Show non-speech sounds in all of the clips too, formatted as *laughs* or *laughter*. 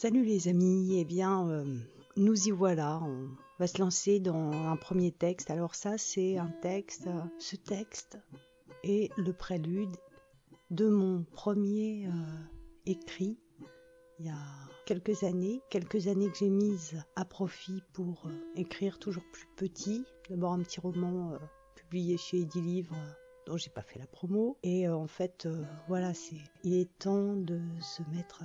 Salut les amis, eh bien euh, nous y voilà, on va se lancer dans un premier texte. Alors ça c'est un texte, euh, ce texte est le prélude de mon premier euh, écrit il y a quelques années, quelques années que j'ai mises à profit pour écrire toujours plus petit. D'abord un petit roman publié chez Eddy Livre dont j'ai pas fait la promo. Et en fait, voilà, c'est il est temps de se mettre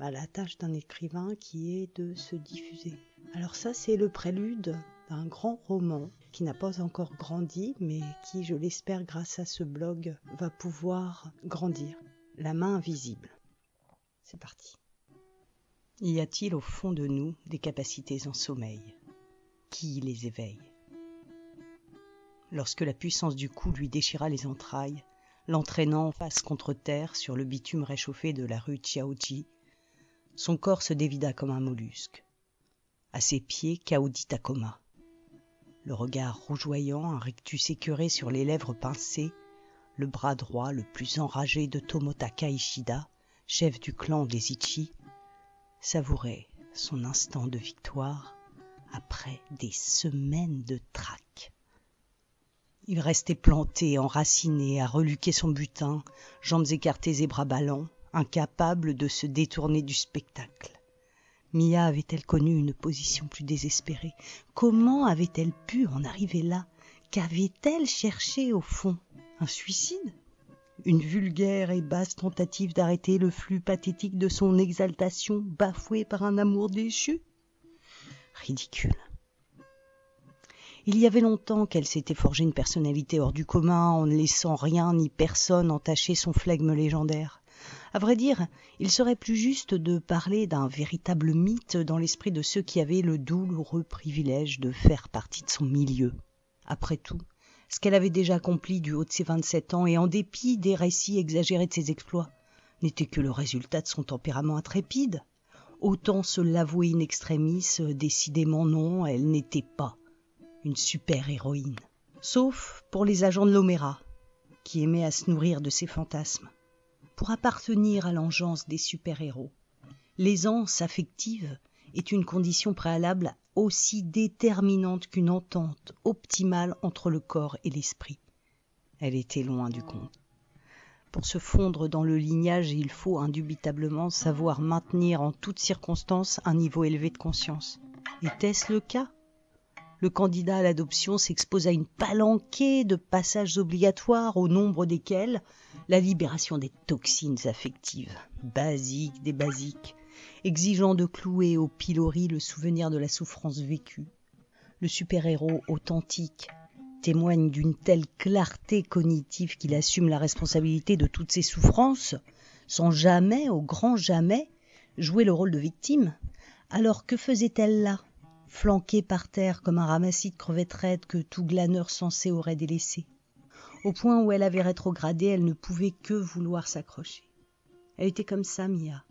à la tâche d'un écrivain qui est de se diffuser. Alors ça, c'est le prélude d'un grand roman qui n'a pas encore grandi, mais qui, je l'espère, grâce à ce blog, va pouvoir grandir. La main invisible. C'est parti. Y a-t-il au fond de nous des capacités en sommeil? Qui les éveille? Lorsque la puissance du coup lui déchira les entrailles, l'entraînant face contre terre sur le bitume réchauffé de la rue Chiaoji, son corps se dévida comme un mollusque. À ses pieds, Kaodi Takoma. Le regard rougeoyant, un rictus écœuré sur les lèvres pincées, le bras droit le plus enragé de Tomotaka Ishida, chef du clan des Ichi, savourait son instant de victoire après des semaines de traque. Il restait planté, enraciné, à reluquer son butin, jambes écartées et bras ballants, incapable de se détourner du spectacle. Mia avait-elle connu une position plus désespérée? Comment avait-elle pu en arriver là? Qu'avait-elle cherché au fond? Un suicide? Une vulgaire et basse tentative d'arrêter le flux pathétique de son exaltation bafouée par un amour déchu? Ridicule. Il y avait longtemps qu'elle s'était forgé une personnalité hors du commun en ne laissant rien ni personne entacher son flegme légendaire. À vrai dire, il serait plus juste de parler d'un véritable mythe dans l'esprit de ceux qui avaient le douloureux privilège de faire partie de son milieu. Après tout, ce qu'elle avait déjà accompli du haut de ses vingt-sept ans et en dépit des récits exagérés de ses exploits, n'était que le résultat de son tempérament intrépide. Autant se l'avouer in extremis, décidément non, elle n'était pas une super-héroïne. Sauf pour les agents de l'Oméra, qui aimaient à se nourrir de ses fantasmes pour appartenir à l'engeance des super-héros. L'aisance affective est une condition préalable aussi déterminante qu'une entente optimale entre le corps et l'esprit. Elle était loin du compte. Pour se fondre dans le lignage, il faut indubitablement savoir maintenir en toutes circonstances un niveau élevé de conscience. Était-ce le cas? Le candidat à l'adoption s'expose à une palanquée de passages obligatoires au nombre desquels la libération des toxines affectives, basiques des basiques, exigeant de clouer au pilori le souvenir de la souffrance vécue. Le super-héros authentique témoigne d'une telle clarté cognitive qu'il assume la responsabilité de toutes ses souffrances, sans jamais, au grand jamais, jouer le rôle de victime. Alors que faisait-elle là? Flanquée par terre comme un ramassis de crevettes raides que tout glaneur sensé aurait délaissé. Au point où elle avait rétrogradé, elle ne pouvait que vouloir s'accrocher. Elle était comme ça, Mia.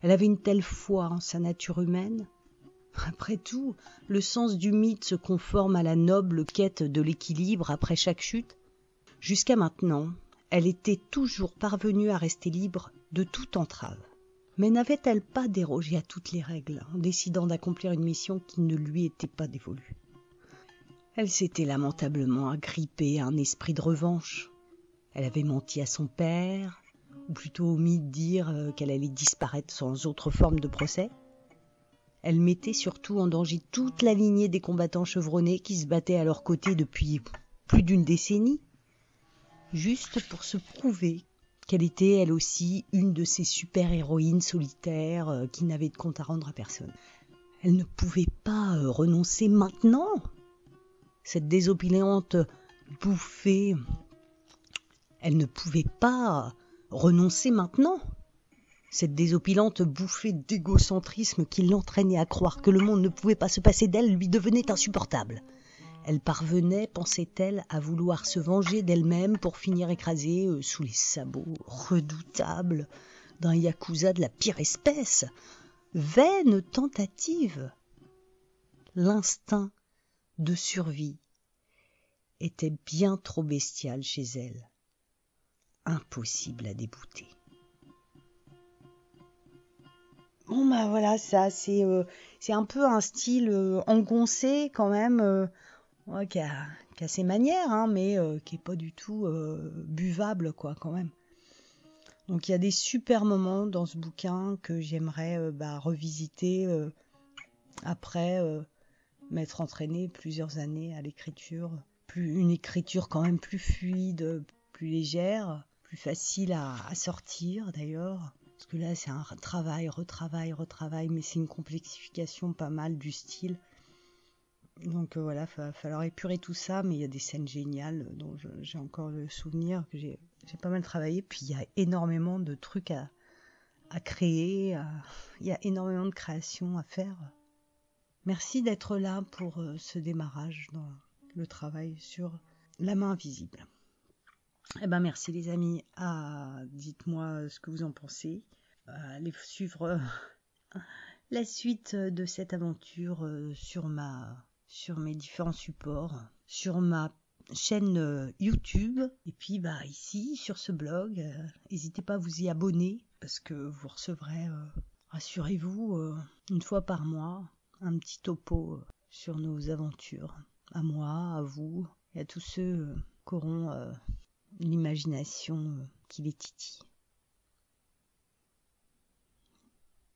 Elle avait une telle foi en sa nature humaine. Après tout, le sens du mythe se conforme à la noble quête de l'équilibre après chaque chute. Jusqu'à maintenant, elle était toujours parvenue à rester libre de toute entrave. Mais n'avait-elle pas dérogé à toutes les règles en décidant d'accomplir une mission qui ne lui était pas dévolue? Elle s'était lamentablement agrippée à un esprit de revanche. Elle avait menti à son père, ou plutôt omis de dire euh, qu'elle allait disparaître sans autre forme de procès. Elle mettait surtout en danger toute la lignée des combattants chevronnés qui se battaient à leur côté depuis plus d'une décennie, juste pour se prouver qu'elle était elle aussi une de ces super-héroïnes solitaires euh, qui n'avaient de compte à rendre à personne. Elle ne pouvait pas euh, renoncer maintenant. Cette désopilante bouffée, elle ne pouvait pas renoncer maintenant. Cette désopilante bouffée d'égocentrisme qui l'entraînait à croire que le monde ne pouvait pas se passer d'elle lui devenait insupportable. Elle parvenait, pensait-elle, à vouloir se venger d'elle-même pour finir écrasée euh, sous les sabots redoutables d'un yakuza de la pire espèce. Vaine tentative. L'instinct de survie était bien trop bestial chez elle. Impossible à débouter. Bon bah voilà, ça c'est euh, c'est un peu un style euh, engoncé quand même, euh, qui, a, qui, a, ses manières, hein, mais qui est pas du tout buvable quoi quand même. Donc il y a des super moments dans ce bouquin que j'aimerais bah, revisiter après m'être entraîné plusieurs années à l'écriture, plus une écriture quand même plus fluide, plus légère, plus facile à, sortir d'ailleurs. Parce que là, c'est un travail, retravail, retravail, mais c'est une complexification pas mal du style. Donc euh, voilà, il va falloir épurer tout ça, mais il y a des scènes géniales dont j'ai encore le souvenir que j'ai pas mal travaillé. Puis il y a énormément de trucs à créer, il y a énormément de créations à faire. Merci d'être là pour euh, ce démarrage dans le travail sur la main invisible. Eh ben merci les amis. Ah, dites-moi ce que vous en pensez. Allez suivre euh, *laughs* la suite de cette aventure euh, sur ma sur mes différents supports, sur ma chaîne YouTube et puis bah ici sur ce blog, n'hésitez pas à vous y abonner parce que vous recevrez rassurez-vous une fois par mois un petit topo sur nos aventures à moi, à vous et à tous ceux qui auront l'imagination euh, qui les titille.